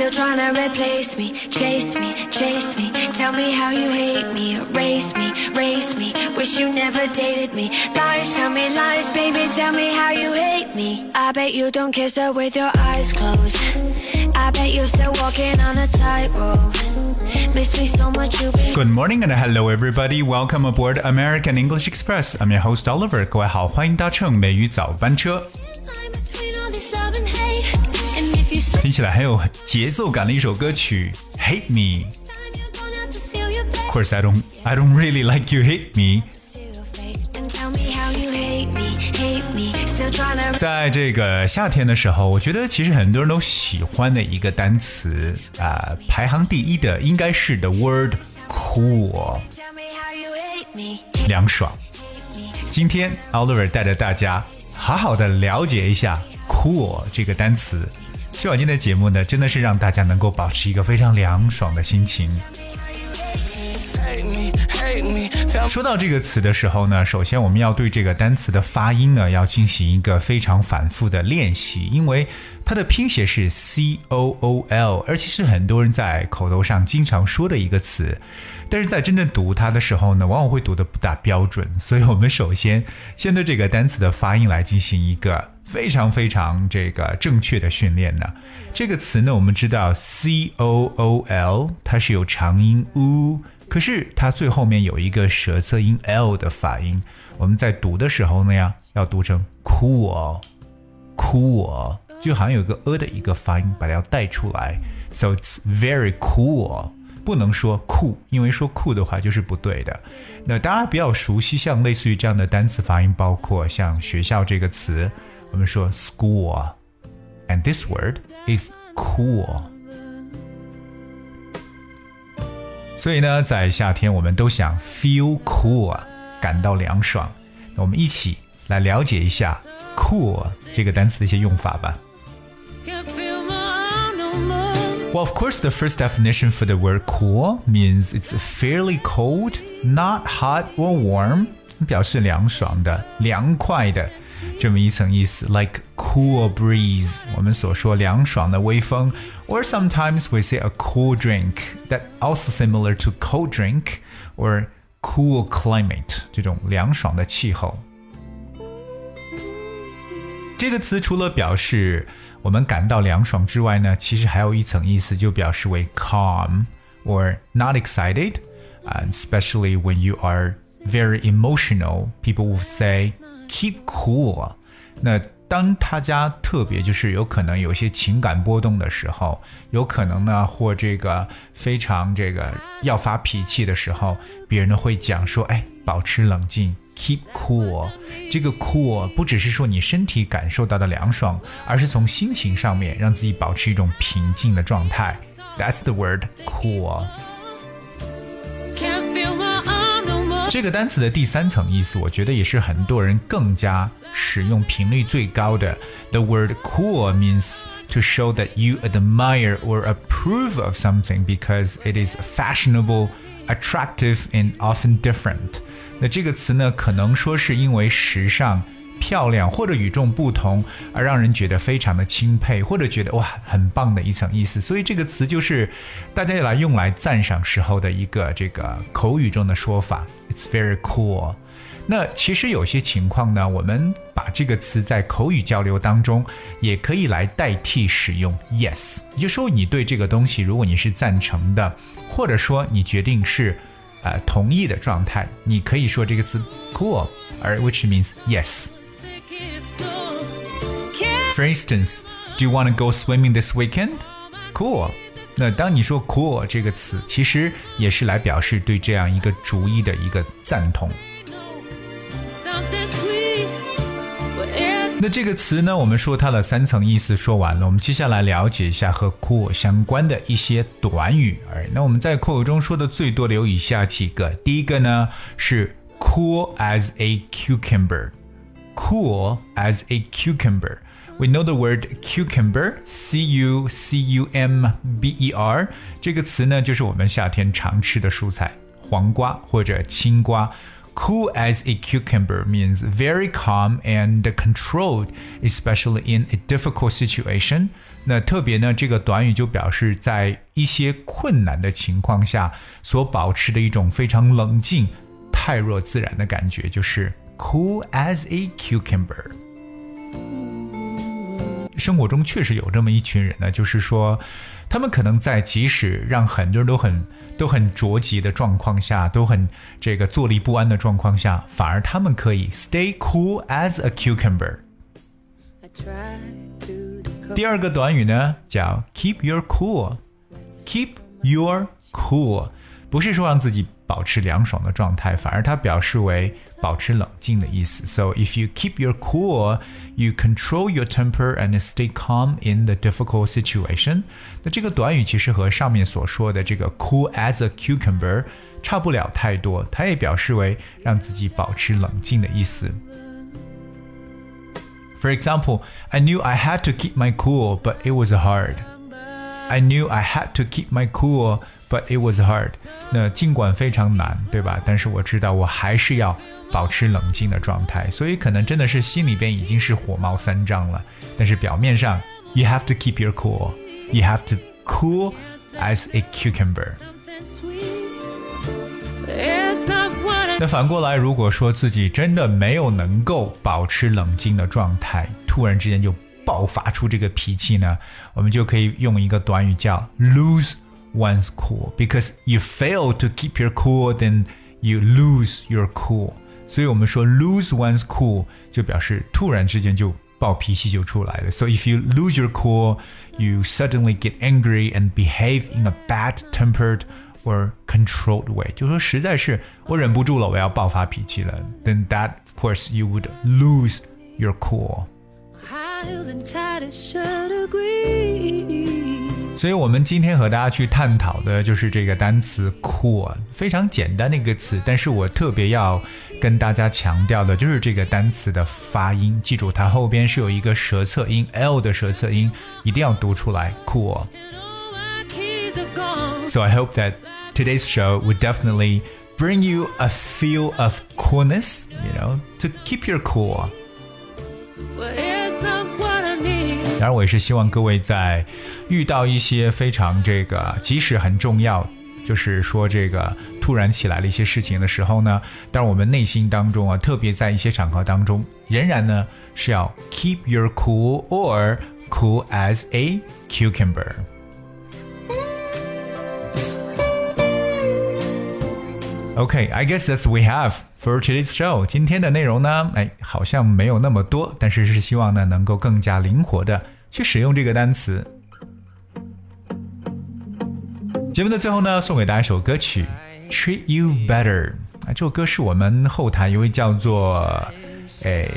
still trying to replace me. Chase me, chase me. Tell me how you hate me. Erase me, race me. Wish you never dated me. Lies, tell me lies, baby. Tell me how you hate me. I bet you don't kiss her with your eyes closed. I bet you're still walking on a tightrope. Miss me so much, you be. Good morning and hello everybody. Welcome aboard American English Express. I'm your host Oliver. 各位好，欢迎搭乘美语早班车。 听起来很有节奏感的一首歌曲《Hate Me》，或者 I don't I don't really like you hate me。在这个夏天的时候，我觉得其实很多人都喜欢的一个单词啊，排行第一的应该是 the word cool，凉爽。今天 Oliver 带着大家好好的了解一下 cool 这个单词。希望今天的节目呢，真的是让大家能够保持一个非常凉爽的心情。说到这个词的时候呢，首先我们要对这个单词的发音呢，要进行一个非常反复的练习，因为它的拼写是 C O O L，而且是很多人在口头上经常说的一个词，但是在真正读它的时候呢，往往会读的不大标准，所以我们首先先对这个单词的发音来进行一个非常非常这个正确的训练呢。这个词呢，我们知道 C O O L 它是有长音 u。可是它最后面有一个舌侧音 l 的发音，我们在读的时候呢呀，要读成 cool cool，就好像有个 a 的一个发音，把它要带出来。So it's very cool，不能说酷，因为说酷的话就是不对的。那大家比较熟悉像类似于这样的单词发音，包括像学校这个词，我们说 school，and this word is cool。 所以呢，在夏天我们都想 feel cool 啊，感到凉爽。那我们一起来了解一下 cool 这个单词的一些用法吧。 Can't feel my arm no more. Well, of course, the first definition for the word cool means it's fairly cold, not hot or warm， 表示凉爽的、凉快的这么一层意思，like cool breeze，我们所说凉爽的微风，or sometimes we say a cool drink that also similar to cold drink or cool climate，这种凉爽的气候。这个词除了表示我们感到凉爽之外呢，其实还有一层意思，就表示为 calm or not excited. And especially when you are very emotional, people will say keep cool. 那当他家特别就是有可能有一些情感波动的时候，有可能呢或这个非常这个要发脾气的时候，别人呢会讲说，哎，保持冷静。Keep cool，这个 cool 不只是说你身体感受到的凉爽，而是从心情上面让自己保持一种平静的状态。That's the word cool。这个单词的第三层意思，我觉得也是很多人更加使用频率最高的。The word cool means to show that you admire or approve of something because it is fashionable, attractive, and often different. 那这个词呢，可能说是因为时尚。漂亮或者与众不同，而让人觉得非常的钦佩，或者觉得哇很棒的一层意思。所以这个词就是大家来用来赞赏时候的一个这个口语中的说法。It's very cool。那其实有些情况呢，我们把这个词在口语交流当中也可以来代替使用 yes，也就是说你对这个东西，如果你是赞成的，或者说你决定是呃同意的状态，你可以说这个词 cool，而 which means yes。For instance, do you want to go swimming this weekend? Cool. 那当你说 cool 这个词，其实也是来表示对这样一个主意的一个赞同。那这个词呢，我们说它的三层意思说完了，我们接下来了解一下和 cool 相关的一些短语。而那我们在口语中说的最多的有以下几个，第一个呢是 cool as a cucumber。cool as a cucumber. We know the word cucumber, c u c u m b e r，这个词呢就是我们夏天常吃的蔬菜，黄瓜或者青瓜。 Cool as a cucumber means very calm and controlled, especially in a difficult situation. 那特别呢，这个短语就表示在一些困难的情况下所保持的一种非常冷静、泰若自然的感觉，就是 cool as a cucumber。 生活中确实有这么一群人呢，就是说，他们可能在即使让很多人都很都很着急的状况下，都很这个坐立不安的状况下，反而他们可以 stay cool as a cucumber。第二个短语呢叫 keep your cool，keep your cool，不是说让自己。保持凉爽的状态，反而它表示为保持冷静的意思。So if you keep your cool, you control your temper and stay calm in the difficult situation。那这个短语其实和上面所说的这个 cool as a cucumber 差不了太多，它也表示为让自己保持冷静的意思。For example, I knew I had to keep my cool, but it was hard. I knew I had to keep my cool, but it was hard. 那尽管非常难，对吧？但是我知道我还是要保持冷静的状态，所以可能真的是心里边已经是火冒三丈了，但是表面上 you have to keep your cool, you have to cool as a cucumber。那反过来，如果说自己真的没有能够保持冷静的状态，突然之间就爆发出这个脾气呢，我们就可以用一个短语叫 lose。one's cool because you fail to keep your cool, then you lose your cool. 所以我们说 lose one's cool 就表示突然之间就暴脾气就出来了。So if you lose your cool, you suddenly get angry and behave in a bad-tempered or controlled way. 就说实在是我忍不住了，我要爆发脾气了。Then that of course you would lose your cool. High heels and tighter shirt agree. 所以，我们今天和大家去探讨的就是这个单词 “cool”，非常简单的一个词，但是我特别要跟大家强调的就是这个单词的发音。记住，它后边是有一个舌侧音 “l” 的舌侧音，一定要读出来 “cool”。So I hope that today's show would definitely bring you a feel of coolness, you know, to keep your cool. 当然，我也是希望各位在遇到一些非常这个，即使很重要，就是说这个突然起来了一些事情的时候呢，当然我们内心当中啊，特别在一些场合当中，仍然呢是要 keep your cool or cool as a cucumber。Okay, I guess that's we have for today's show. 今天的内容呢，哎，好像没有那么多，但是是希望呢能够更加灵活的去使用这个单词。节目的最后呢，送给大家一首歌曲《Treat You Better》啊，这首歌是我们后台一位叫做诶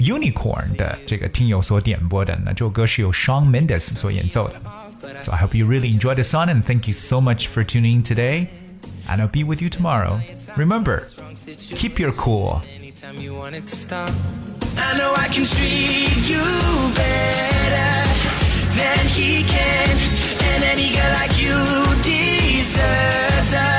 Unicorn 的这个听友所点播的。那这首歌是由 Shawn Mendes 所演奏的。So I hope you really enjoyed the song and thank you so much for tuning in today and I'll be with you tomorrow. Remember, keep your cool. I know I can treat you better than he can, and any girl like you deserves a